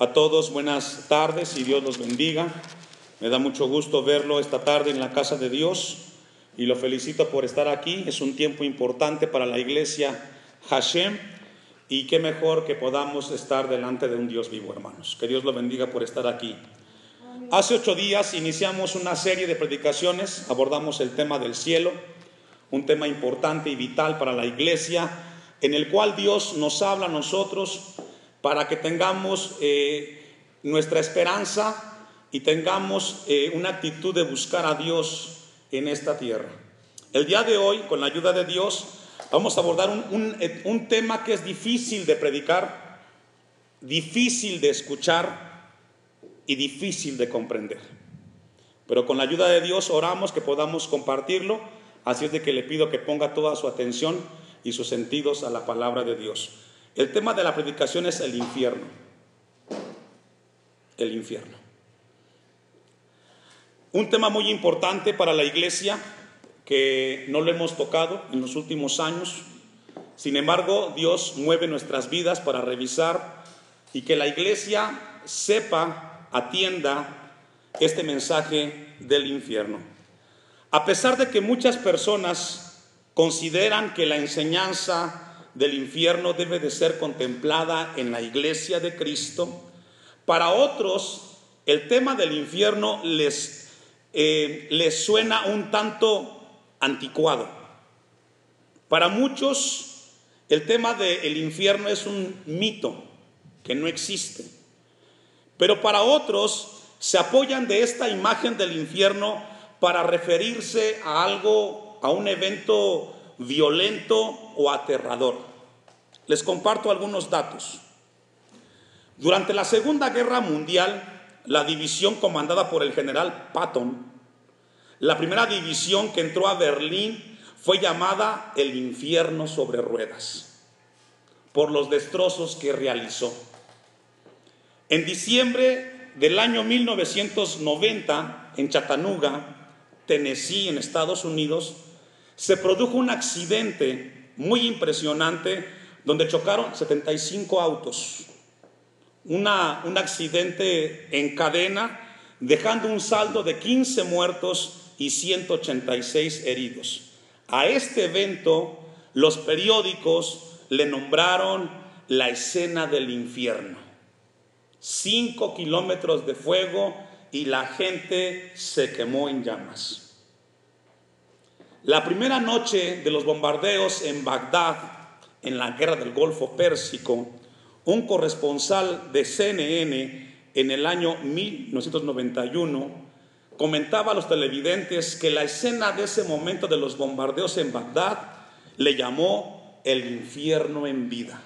A todos buenas tardes y Dios los bendiga. Me da mucho gusto verlo esta tarde en la casa de Dios y lo felicito por estar aquí. Es un tiempo importante para la iglesia Hashem y qué mejor que podamos estar delante de un Dios vivo, hermanos. Que Dios lo bendiga por estar aquí. Hace ocho días iniciamos una serie de predicaciones, abordamos el tema del cielo, un tema importante y vital para la iglesia, en el cual Dios nos habla a nosotros para que tengamos eh, nuestra esperanza y tengamos eh, una actitud de buscar a Dios en esta tierra. El día de hoy, con la ayuda de Dios, vamos a abordar un, un tema que es difícil de predicar, difícil de escuchar y difícil de comprender. Pero con la ayuda de Dios oramos que podamos compartirlo, así es de que le pido que ponga toda su atención y sus sentidos a la palabra de Dios. El tema de la predicación es el infierno. El infierno. Un tema muy importante para la iglesia que no lo hemos tocado en los últimos años. Sin embargo, Dios mueve nuestras vidas para revisar y que la iglesia sepa, atienda este mensaje del infierno. A pesar de que muchas personas consideran que la enseñanza del infierno debe de ser contemplada en la iglesia de Cristo. Para otros, el tema del infierno les, eh, les suena un tanto anticuado. Para muchos, el tema del infierno es un mito que no existe. Pero para otros, se apoyan de esta imagen del infierno para referirse a algo, a un evento violento o aterrador. Les comparto algunos datos. Durante la Segunda Guerra Mundial, la división comandada por el general Patton, la primera división que entró a Berlín fue llamada el infierno sobre ruedas, por los destrozos que realizó. En diciembre del año 1990, en Chattanooga, Tennessee, en Estados Unidos, se produjo un accidente muy impresionante donde chocaron 75 autos. Una, un accidente en cadena, dejando un saldo de 15 muertos y 186 heridos. A este evento los periódicos le nombraron la escena del infierno. Cinco kilómetros de fuego y la gente se quemó en llamas. La primera noche de los bombardeos en Bagdad, en la guerra del Golfo Pérsico, un corresponsal de CNN en el año 1991 comentaba a los televidentes que la escena de ese momento de los bombardeos en Bagdad le llamó el infierno en vida.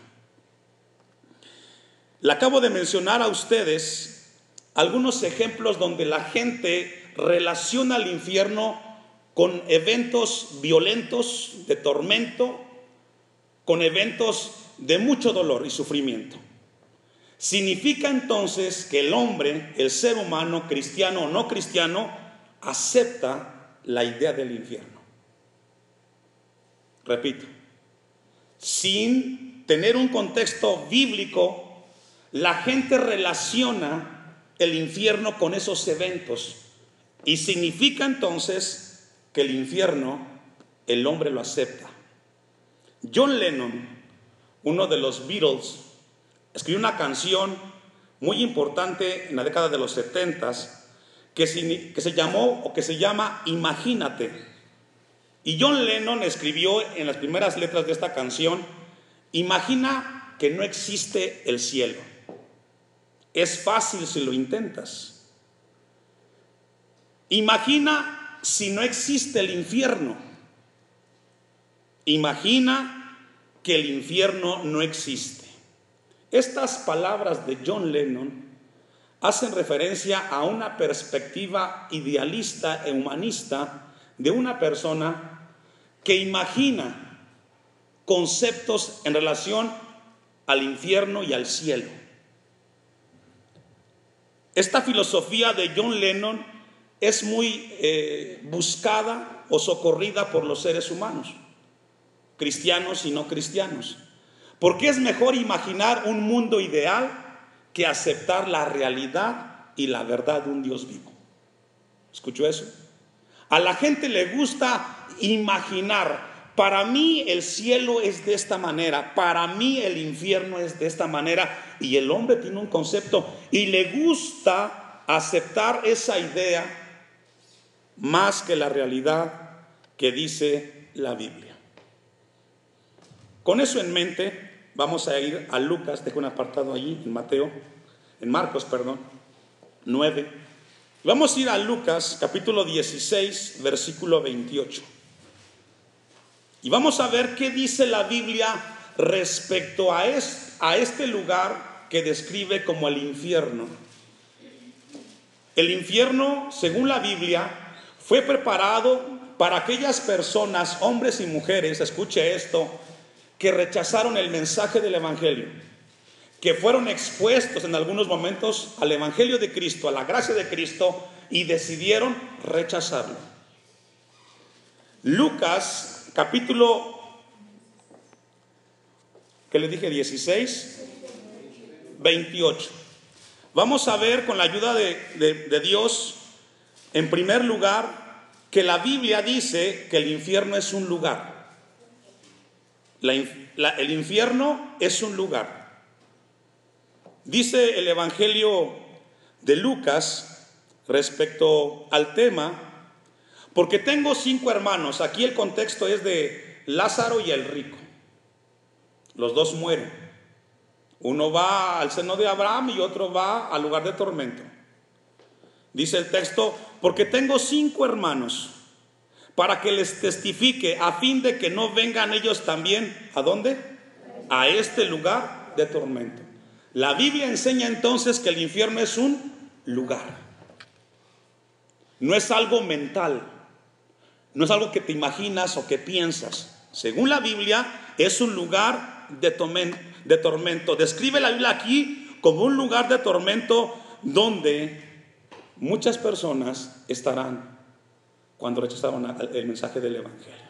Le acabo de mencionar a ustedes algunos ejemplos donde la gente relaciona el infierno con eventos violentos de tormento, con eventos de mucho dolor y sufrimiento. Significa entonces que el hombre, el ser humano, cristiano o no cristiano, acepta la idea del infierno. Repito, sin tener un contexto bíblico, la gente relaciona el infierno con esos eventos y significa entonces que el infierno el hombre lo acepta. John Lennon, uno de los Beatles, escribió una canción muy importante en la década de los 70 que, que se llamó o que se llama Imagínate. Y John Lennon escribió en las primeras letras de esta canción, imagina que no existe el cielo. Es fácil si lo intentas. Imagina si no existe el infierno? Imagina que el infierno no existe. Estas palabras de John Lennon hacen referencia a una perspectiva idealista e humanista de una persona que imagina conceptos en relación al infierno y al cielo. Esta filosofía de John Lennon es muy eh, buscada o socorrida por los seres humanos, cristianos y no cristianos. Porque es mejor imaginar un mundo ideal que aceptar la realidad y la verdad de un Dios vivo. ¿Escuchó eso? A la gente le gusta imaginar, para mí el cielo es de esta manera, para mí el infierno es de esta manera, y el hombre tiene un concepto y le gusta aceptar esa idea más que la realidad que dice la Biblia. Con eso en mente, vamos a ir a Lucas, dejo un apartado allí, en Mateo, en Marcos, perdón, 9. Vamos a ir a Lucas capítulo 16, versículo 28. Y vamos a ver qué dice la Biblia respecto a, a este lugar que describe como el infierno. El infierno, según la Biblia, fue preparado para aquellas personas, hombres y mujeres, escuche esto, que rechazaron el mensaje del Evangelio, que fueron expuestos en algunos momentos al Evangelio de Cristo, a la gracia de Cristo, y decidieron rechazarlo. Lucas, capítulo, que le dije 16, 28. Vamos a ver con la ayuda de, Dios, en primer lugar, que la Biblia dice que el infierno es un lugar el infierno es un lugar. Dice el Evangelio de Lucas respecto al tema, porque tengo cinco hermanos, aquí el contexto es de Lázaro y el rico. Los dos mueren. Uno va al seno de Abraham y otro va al lugar de tormento. Dice el texto, porque tengo cinco hermanos para que les testifique a fin de que no vengan ellos también, ¿a dónde? A este lugar de tormento. La Biblia enseña entonces que el infierno es un lugar. No es algo mental, no es algo que te imaginas o que piensas. Según la Biblia, es un lugar de, de tormento. Describe la Biblia aquí como un lugar de tormento donde muchas personas estarán cuando rechazaron el mensaje del Evangelio.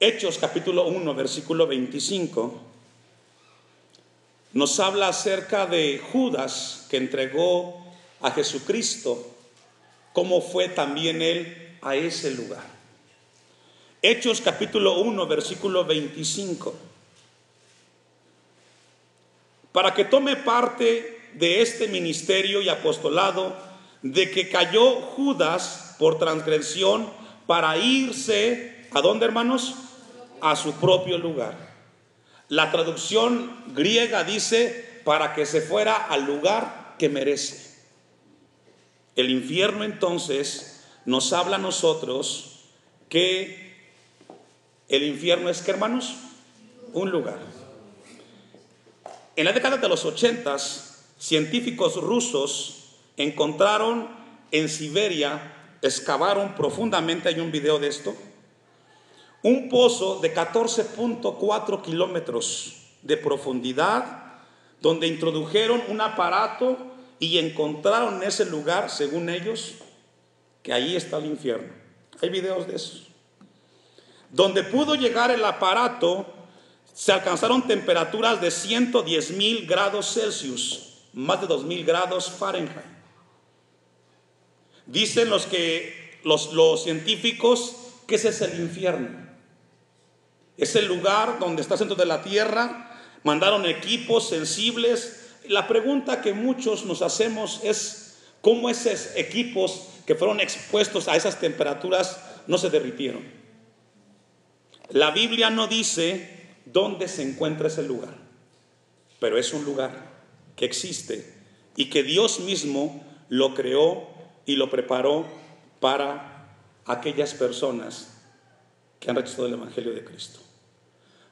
Hechos capítulo 1, versículo 25, nos habla acerca de Judas que entregó a Jesucristo, cómo fue también él a ese lugar. Hechos capítulo 1, versículo 25. Para que tome parte de este ministerio y apostolado, de que cayó Judas por transgresión para irse, ¿a dónde hermanos? A su propio lugar. La traducción griega dice para que se fuera al lugar que merece. El infierno entonces nos habla a nosotros que el infierno es que hermanos, un lugar. En la década de los ochentas, científicos rusos encontraron en Siberia, excavaron profundamente, hay un video de esto, un pozo de 14.4 kilómetros de profundidad, donde introdujeron un aparato y encontraron en ese lugar, según ellos, que ahí está el infierno. Hay videos de eso. Donde pudo llegar el aparato, se alcanzaron temperaturas de 110 mil grados Celsius, más de 2 mil grados Fahrenheit. Dicen los que los, los científicos que ese es el infierno. Es el lugar donde está el centro de la tierra. Mandaron equipos sensibles. La pregunta que muchos nos hacemos es cómo esos equipos que fueron expuestos a esas temperaturas no se derritieron. La Biblia no dice dónde se encuentra ese lugar, pero es un lugar que existe y que Dios mismo lo creó y lo preparó para aquellas personas que han rechazado el Evangelio de Cristo.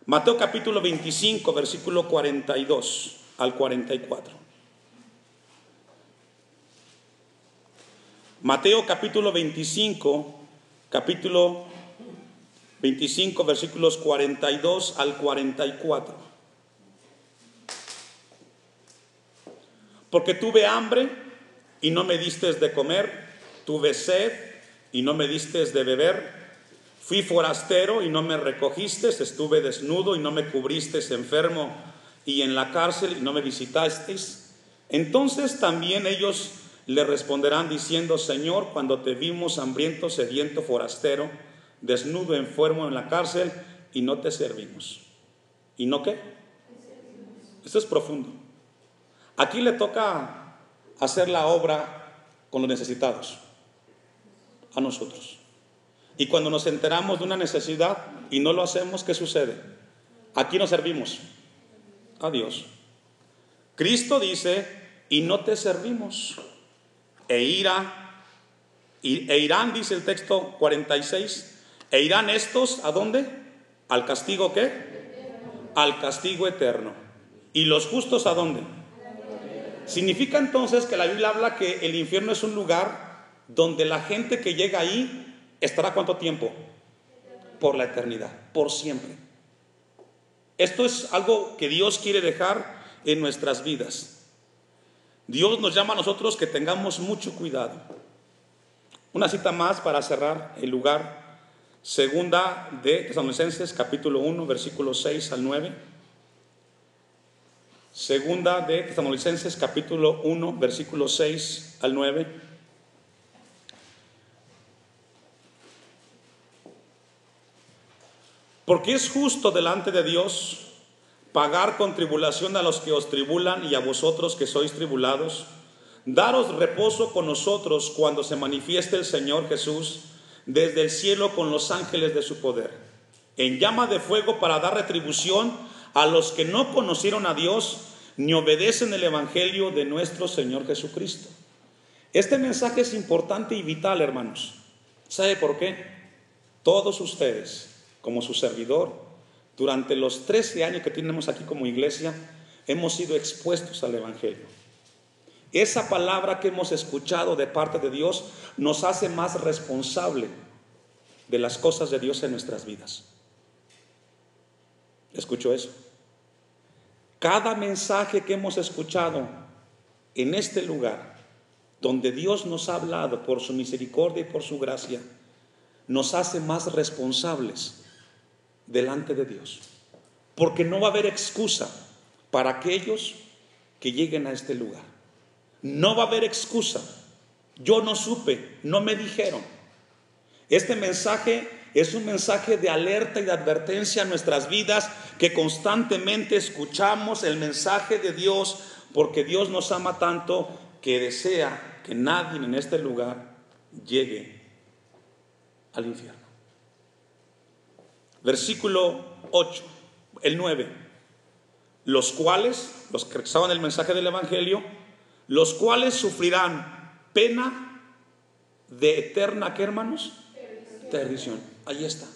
Mateo capítulo 25, versículo 42 al 44. Mateo capítulo 25, capítulo 25, versículos 42 al 44. Porque tuve hambre y no me diste de comer, tuve sed y no me diste de beber, fui forastero y no me recogiste, estuve desnudo y no me cubriste enfermo y en la cárcel y no me visitasteis? Entonces también ellos le responderán diciendo, Señor, cuando te vimos hambriento, sediento, forastero, desnudo, enfermo en la cárcel y no te servimos. ¿Y no qué? Esto es profundo. Aquí le toca hacer la obra con los necesitados, a nosotros. Y cuando nos enteramos de una necesidad y no lo hacemos, ¿qué sucede? Aquí nos servimos a Dios. Cristo dice, y no te servimos. E irá, e irán, dice el texto 46, e irán estos a dónde? Al castigo qué? Al castigo eterno. ¿Y los justos a dónde? Significa entonces que la Biblia habla que el infierno es un lugar donde la gente que llega ahí estará cuánto tiempo? Por la eternidad, por siempre. Esto es algo que Dios quiere dejar en nuestras vidas. Dios nos llama a nosotros que tengamos mucho cuidado. Una cita más para cerrar el lugar. Segunda de Tesalonicenses, capítulo 1, versículos 6 al 9. Segunda de Tesalonicenses, capítulo 1, versículos 6 al 9. Porque es justo delante de Dios pagar con tribulación a los que os tribulan y a vosotros que sois tribulados, daros reposo con nosotros cuando se manifieste el Señor Jesús desde el cielo con los ángeles de su poder, en llama de fuego para dar retribución a los que no conocieron a Dios ni obedecen el Evangelio de nuestro Señor Jesucristo. Este mensaje es importante y vital, hermanos. ¿Sabe por qué? Todos ustedes como su servidor, durante los 13 años que tenemos aquí como iglesia, hemos sido expuestos al Evangelio. Esa palabra que hemos escuchado de parte de Dios nos hace más responsable de las cosas de Dios en nuestras vidas. ¿Escucho eso? Cada mensaje que hemos escuchado en este lugar, donde Dios nos ha hablado por su misericordia y por su gracia, nos hace más responsables delante de Dios. Porque no va a haber excusa para aquellos que lleguen a este lugar. No va a haber excusa. Yo no supe, no me dijeron. Este mensaje es un mensaje de alerta y de advertencia a nuestras vidas que constantemente escuchamos el mensaje de Dios porque Dios nos ama tanto que desea que nadie en este lugar llegue al infierno. Versículo 8, el 9. Los cuales, los que rechazaban el mensaje del Evangelio, los cuales sufrirán pena de eterna, ¿qué hermanos? Perdición. Ahí está.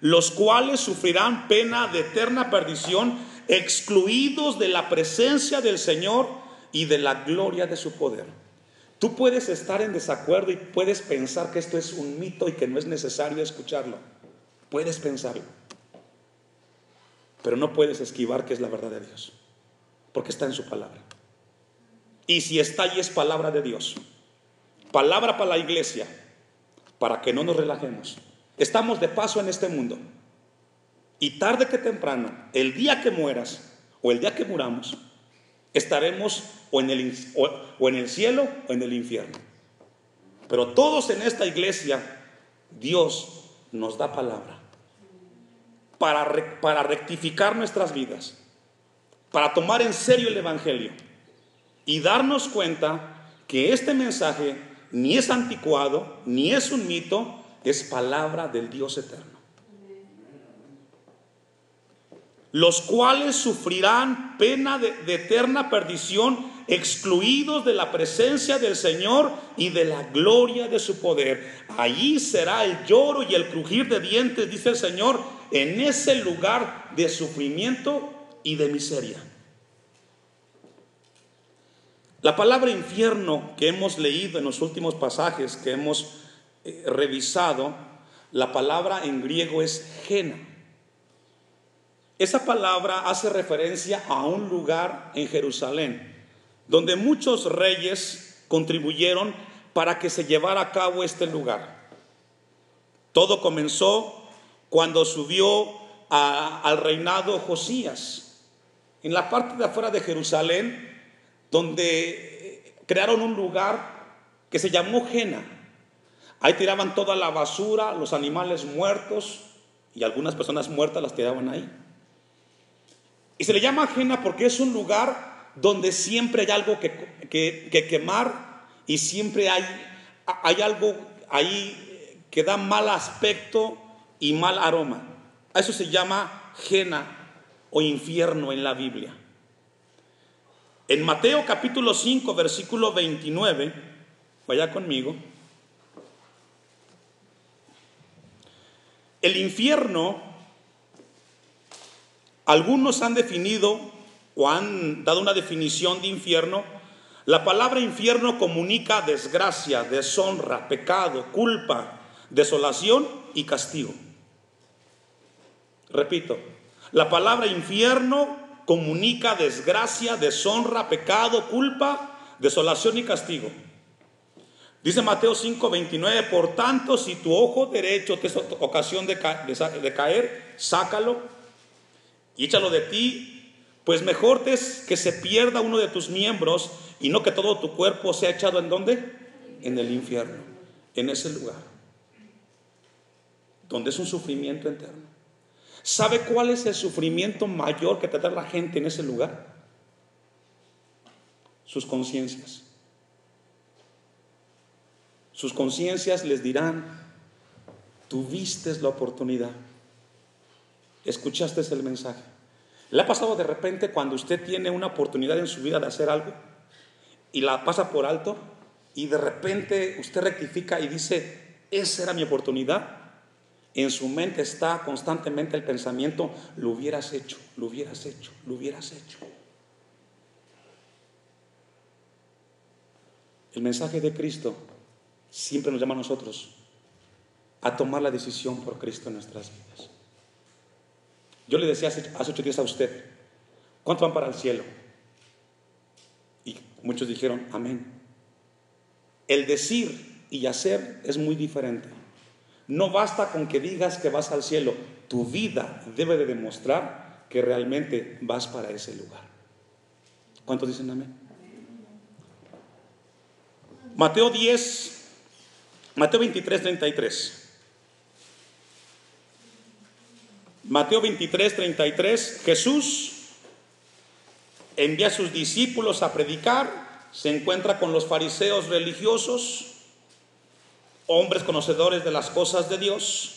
Los cuales sufrirán pena de eterna perdición, excluidos de la presencia del Señor y de la gloria de su poder. Tú puedes estar en desacuerdo y puedes pensar que esto es un mito y que no es necesario escucharlo. Puedes pensarlo. Pero no puedes esquivar que es la verdad de Dios. Porque está en su palabra. Y si está ahí es palabra de Dios. Palabra para la iglesia. Para que no nos relajemos. Estamos de paso en este mundo. Y tarde que temprano, el día que mueras o el día que muramos, estaremos o en, el, o en el cielo o en el infierno. Pero todos en esta iglesia, Dios nos da palabra para, para rectificar nuestras vidas, para tomar en serio el Evangelio y darnos cuenta que este mensaje ni es anticuado, ni es un mito, es palabra del Dios eterno. los cuales sufrirán pena de, eterna perdición, excluidos de la presencia del Señor y de la gloria de su poder. Allí será el lloro y el crujir de dientes, dice el Señor, en ese lugar de sufrimiento y de miseria. La palabra infierno que hemos leído en los últimos pasajes que hemos eh, revisado, la palabra en griego es gena. Esa palabra hace referencia a un lugar en Jerusalén, donde muchos reyes contribuyeron para que se llevara a cabo este lugar. Todo comenzó cuando subió al reinado Josías. En la parte de afuera de Jerusalén, donde crearon un lugar que se llamó Jena. Ahí tiraban toda la basura, los animales muertos y algunas personas muertas las tiraban ahí. Y se le llama Jena porque es un lugar donde siempre hay algo que, quemar y siempre hay, hay algo ahí que da mal aspecto y mal aroma. A eso se llama Jena o infierno en la Biblia. En Mateo capítulo 5, versículo 29, vaya conmigo, el infierno, algunos han definido o han dado una definición de infierno, la palabra infierno comunica desgracia, deshonra, pecado, culpa, desolación y castigo. Repito, la palabra infierno comunica desgracia, deshonra, pecado, culpa, desolación y castigo. Dice Mateo 5:29, por tanto, si tu ojo derecho te es ocasión de, caer, sácalo y échalo de ti, pues mejor es que se pierda uno de tus miembros y no que todo tu cuerpo sea echado en dónde? En el infierno, en ese lugar, donde es un sufrimiento eterno. ¿Sabe cuál es el sufrimiento mayor que tendrá la gente en ese lugar? Sus conciencias. Sus conciencias les dirán, tuviste la oportunidad, escuchaste el mensaje. ¿Le ha pasado de repente cuando usted tiene una oportunidad en su vida de hacer algo y la pasa por alto y de repente usted rectifica y dice, esa era mi oportunidad? En su mente está constantemente el pensamiento, lo hubieras hecho, lo hubieras hecho, lo hubieras hecho. El mensaje de Cristo siempre nos llama a nosotros a tomar la decisión por Cristo en nuestras vidas. Yo le decía hace, ocho días a usted, ¿cuánto van para el cielo? Y muchos dijeron, amén. El decir y hacer es muy diferente. No basta con que digas que vas al cielo, tu vida debe de demostrar que realmente vas para ese lugar. ¿Cuántos dicen amén? Mateo 10, Mateo 23, 33. Mateo 23, 33, Jesús envía a sus discípulos a predicar, se encuentra con los fariseos religiosos, hombres conocedores de las cosas de Dios.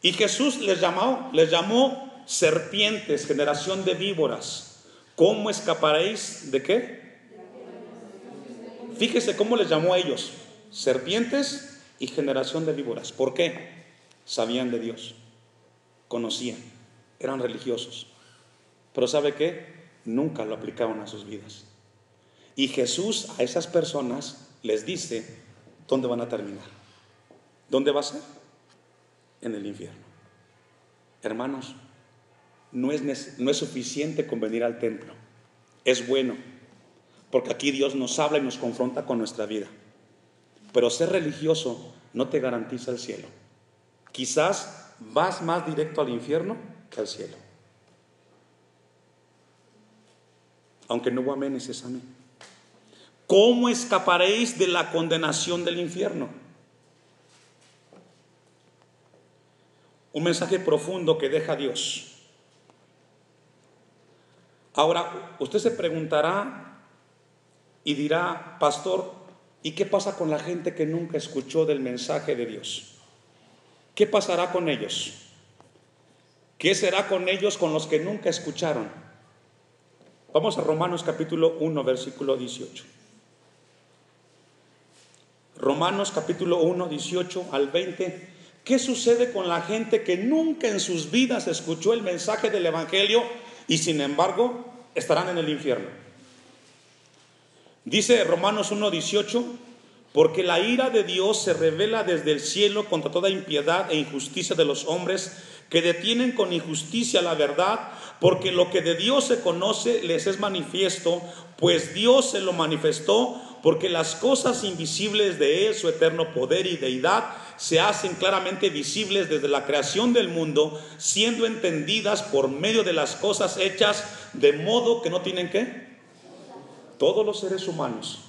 Y Jesús les llamó, les llamó serpientes, generación de víboras. ¿Cómo escaparéis de qué? Fíjese cómo les llamó a ellos, serpientes y generación de víboras. ¿Por qué? Sabían de Dios, conocían, eran religiosos. Pero ¿sabe qué? Nunca lo aplicaban a sus vidas. Y Jesús a esas personas les dice dónde van a terminar. ¿Dónde va a ser? En el infierno. Hermanos, no es, no es suficiente con venir al templo. Es bueno, porque aquí Dios nos habla y nos confronta con nuestra vida. Pero ser religioso no te garantiza el cielo. Quizás vas más directo al infierno que al cielo. Aunque no amén es amén. ¿Cómo escaparéis de la condenación del infierno? Un mensaje profundo que deja Dios. Ahora, usted se preguntará y dirá, pastor, ¿y qué pasa con la gente que nunca escuchó del mensaje de Dios? ¿Qué pasará con ellos? ¿Qué será con ellos con los que nunca escucharon? Vamos a Romanos capítulo 1, versículo 18. Romanos capítulo 1, 18 al 20 ¿Qué sucede con la gente que nunca en sus vidas escuchó el mensaje del Evangelio y sin embargo estarán en el infierno? Dice Romanos 1.18, porque la ira de Dios se revela desde el cielo contra toda impiedad e injusticia de los hombres que detienen con injusticia la verdad, porque lo que de Dios se conoce les es manifiesto, pues Dios se lo manifestó porque las cosas invisibles de Él, su eterno poder y deidad, se hacen claramente visibles desde la creación del mundo, siendo entendidas por medio de las cosas hechas, de modo que no tienen que. Todos los seres humanos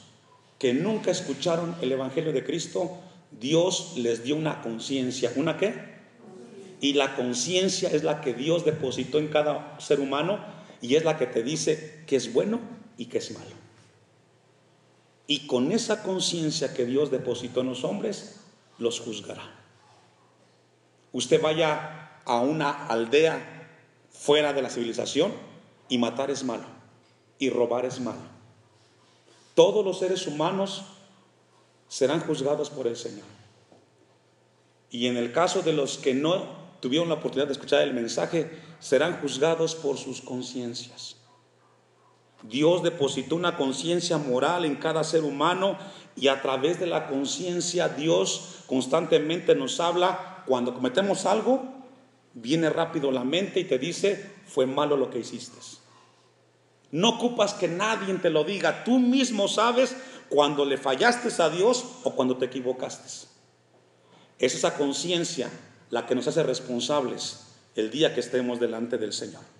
que nunca escucharon el Evangelio de Cristo, Dios les dio una conciencia. ¿Una qué? Y la conciencia es la que Dios depositó en cada ser humano y es la que te dice que es bueno y que es malo. Y con esa conciencia que Dios depositó en los hombres, los juzgará. Usted vaya a una aldea fuera de la civilización y matar es malo y robar es malo. Todos los seres humanos serán juzgados por el Señor. Y en el caso de los que no tuvieron la oportunidad de escuchar el mensaje, serán juzgados por sus conciencias. Dios depositó una conciencia moral en cada ser humano y a través de la conciencia Dios constantemente nos habla. Cuando cometemos algo, viene rápido la mente y te dice, fue malo lo que hiciste. No ocupas que nadie te lo diga, tú mismo sabes cuando le fallaste a Dios o cuando te equivocaste. Es esa conciencia la que nos hace responsables el día que estemos delante del Señor.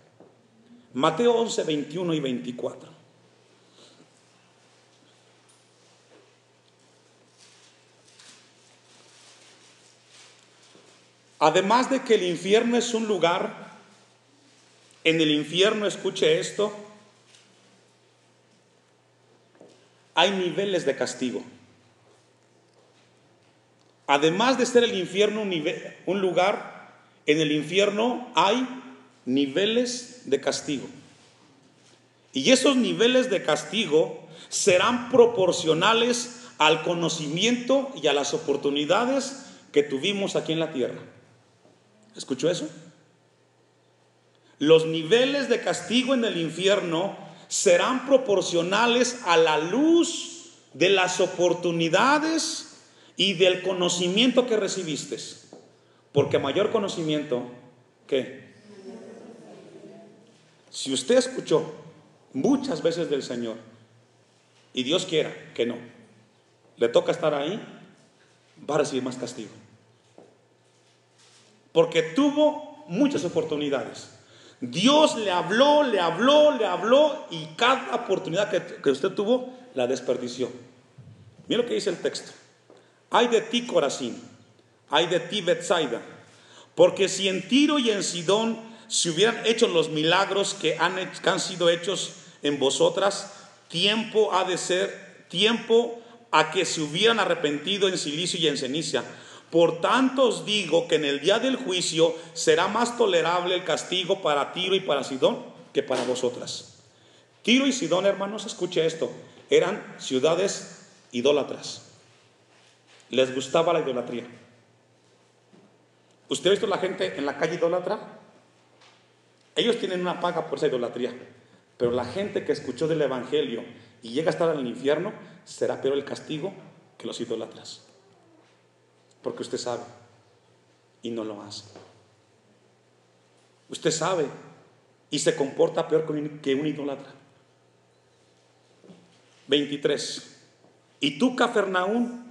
Mateo 11, 21 y 24. Además de que el infierno es un lugar, en el infierno, escuche esto, hay niveles de castigo. Además de ser el infierno un, un lugar, en el infierno hay niveles de castigo. Y esos niveles de castigo serán proporcionales al conocimiento y a las oportunidades que tuvimos aquí en la tierra. ¿Escuchó eso? Los niveles de castigo en el infierno serán proporcionales a la luz de las oportunidades y del conocimiento que recibiste. Porque mayor conocimiento, ¿qué? Si usted escuchó muchas veces del Señor y Dios quiera que no, le toca estar ahí, va a recibir más castigo. Porque tuvo muchas oportunidades. Dios le habló, le habló, le habló y cada oportunidad que, usted tuvo la desperdició. Mira lo que dice el texto. Hay de ti, Corazín, hay de ti, Bethsaida, porque si en Tiro y en Sidón si hubieran hecho los milagros que han, han sido hechos en vosotras, tiempo ha de ser, tiempo a que se hubieran arrepentido en silicio y en ceniza. Por tanto os digo que en el día del juicio será más tolerable el castigo para Tiro y para Sidón que para vosotras. Tiro y Sidón, hermanos, escuche esto, eran ciudades idólatras. Les gustaba la idolatría. ¿Usted ha visto la gente en la calle idólatra? Ellos tienen una paga por esa idolatría, pero la gente que escuchó del Evangelio y llega a estar en el infierno, será peor el castigo que los idolatras. Porque usted sabe y no lo hace. Usted sabe y se comporta peor que un idólatra. 23. Y tú, Cafarnaún,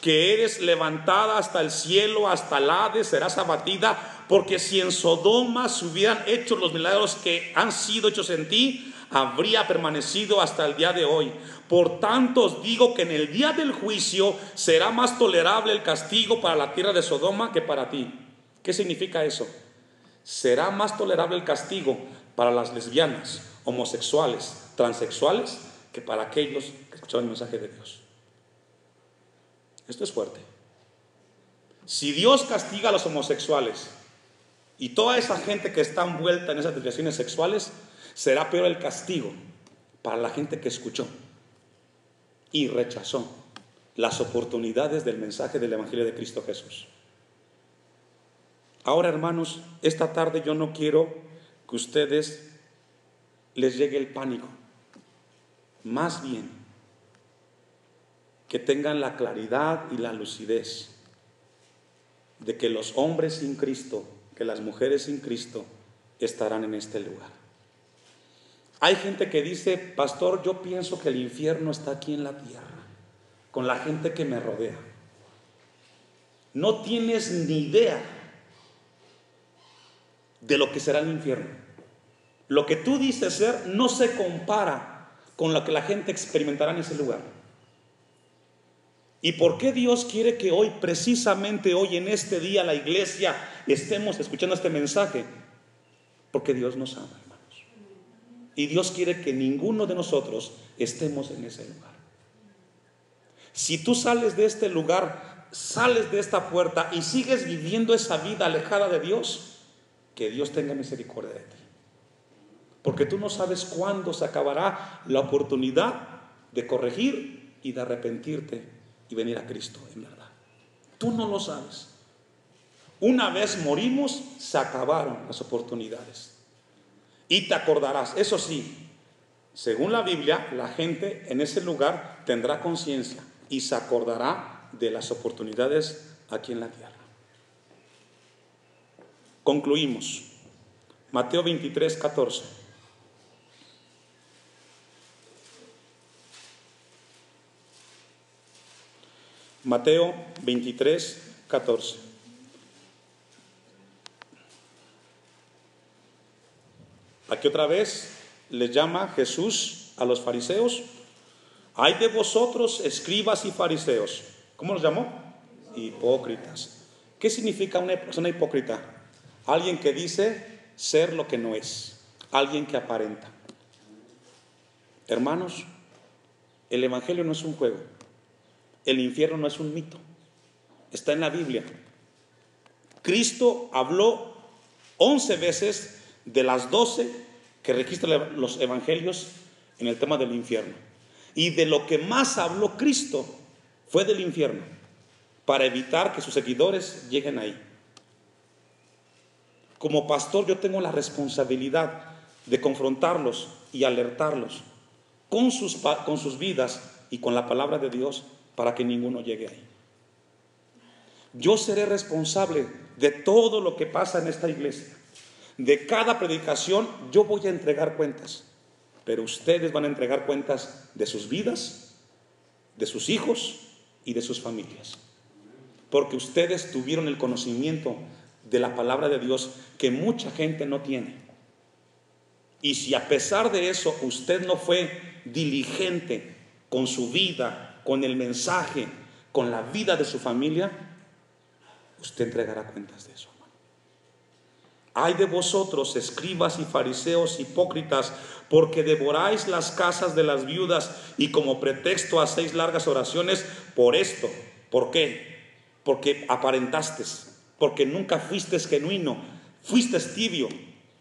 que eres levantada hasta el cielo, hasta el Hades, serás abatida porque si en Sodoma se hubieran hecho los milagros que han sido hechos en ti, habría permanecido hasta el día de hoy. Por tanto os digo que en el día del juicio será más tolerable el castigo para la tierra de Sodoma que para ti. ¿Qué significa eso? Será más tolerable el castigo para las lesbianas, homosexuales, transexuales, que para aquellos que escucharon el mensaje de Dios. Esto es fuerte. Si Dios castiga a los homosexuales, y toda esa gente que está envuelta en esas desviaciones sexuales, será peor el castigo para la gente que escuchó y rechazó las oportunidades del mensaje del Evangelio de Cristo Jesús. Ahora, hermanos, esta tarde yo no quiero que ustedes les llegue el pánico. Más bien, que tengan la claridad y la lucidez de que los hombres sin Cristo que las mujeres sin Cristo estarán en este lugar. Hay gente que dice, pastor, yo pienso que el infierno está aquí en la tierra, con la gente que me rodea. No tienes ni idea de lo que será el infierno. Lo que tú dices ser no se compara con lo que la gente experimentará en ese lugar. ¿Y por qué Dios quiere que hoy, precisamente hoy, en este día, la iglesia estemos escuchando este mensaje? Porque Dios nos ama. Y Dios quiere que ninguno de nosotros estemos en ese lugar. Si tú sales de este lugar, sales de esta puerta y sigues viviendo esa vida alejada de Dios, que Dios tenga misericordia de ti. Porque tú no sabes cuándo se acabará la oportunidad de corregir y de arrepentirte y venir a Cristo, en verdad. Tú no lo sabes. Una vez morimos, se acabaron las oportunidades. Y te acordarás, eso sí, según la Biblia, la gente en ese lugar tendrá conciencia y se acordará de las oportunidades aquí en la tierra. Concluimos. Mateo 23, 14. Mateo 23, 14. Aquí otra vez le llama Jesús a los fariseos. Hay de vosotros, escribas y fariseos. ¿Cómo los llamó? Hipócritas. ¿Qué significa una persona hipócrita? Alguien que dice ser lo que no es. Alguien que aparenta. Hermanos, el Evangelio no es un juego. El infierno no es un mito. Está en la Biblia. Cristo habló once veces de las doce que registran los evangelios en el tema del infierno. Y de lo que más habló Cristo fue del infierno, para evitar que sus seguidores lleguen ahí. Como pastor yo tengo la responsabilidad de confrontarlos y alertarlos con sus, con sus vidas y con la palabra de Dios para que ninguno llegue ahí. Yo seré responsable de todo lo que pasa en esta iglesia. De cada predicación yo voy a entregar cuentas, pero ustedes van a entregar cuentas de sus vidas, de sus hijos y de sus familias. Porque ustedes tuvieron el conocimiento de la palabra de Dios que mucha gente no tiene. Y si a pesar de eso usted no fue diligente con su vida, con el mensaje, con la vida de su familia, usted entregará cuentas de eso. Hay de vosotros, escribas y fariseos hipócritas, porque devoráis las casas de las viudas y como pretexto hacéis largas oraciones por esto. ¿Por qué? Porque aparentaste, porque nunca fuiste genuino, fuiste tibio,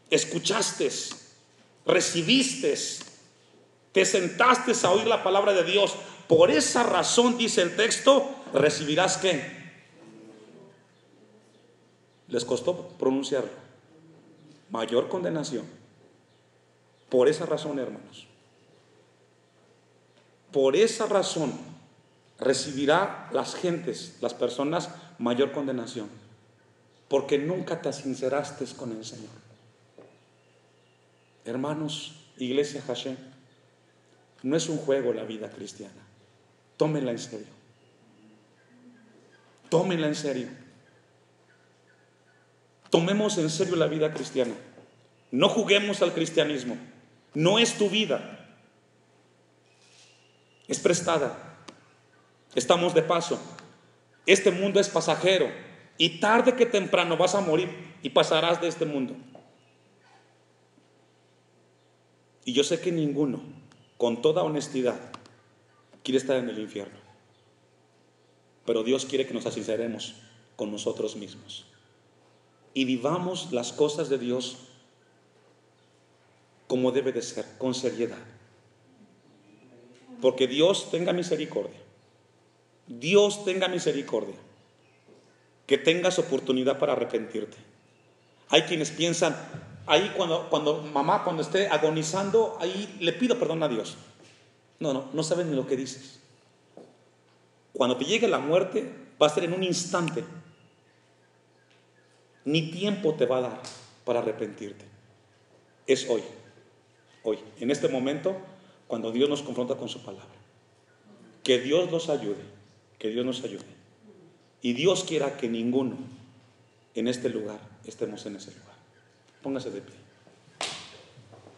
escuchaste, recibiste, te sentaste a oír la palabra de Dios. Por esa razón, dice el texto, recibirás qué? Les costó pronunciarlo mayor condenación. Por esa razón, hermanos. Por esa razón recibirá las gentes, las personas, mayor condenación. Porque nunca te sinceraste con el Señor. Hermanos, Iglesia Hashem, no es un juego la vida cristiana. Tómenla en serio. Tómenla en serio. Tomemos en serio la vida cristiana. No juguemos al cristianismo. No es tu vida. Es prestada. Estamos de paso. Este mundo es pasajero. Y tarde que temprano vas a morir y pasarás de este mundo. Y yo sé que ninguno, con toda honestidad, quiere estar en el infierno. Pero Dios quiere que nos asinceremos con nosotros mismos y vivamos las cosas de Dios como debe de ser, con seriedad. Porque Dios tenga misericordia. Dios tenga misericordia. Que tengas oportunidad para arrepentirte. Hay quienes piensan, ahí cuando, cuando mamá, cuando esté agonizando, ahí le pido perdón a Dios. No, no, no sabes ni lo que dices. Cuando te llegue la muerte, va a ser en un instante ni tiempo te va a dar para arrepentirte. Es hoy. hoy, en este momento, cuando Dios nos confronta con su palabra. Que Dios nos ayude, que Dios nos ayude. Y Dios quiera que ninguno en este lugar estemos en ese lugar. Póngase de pie.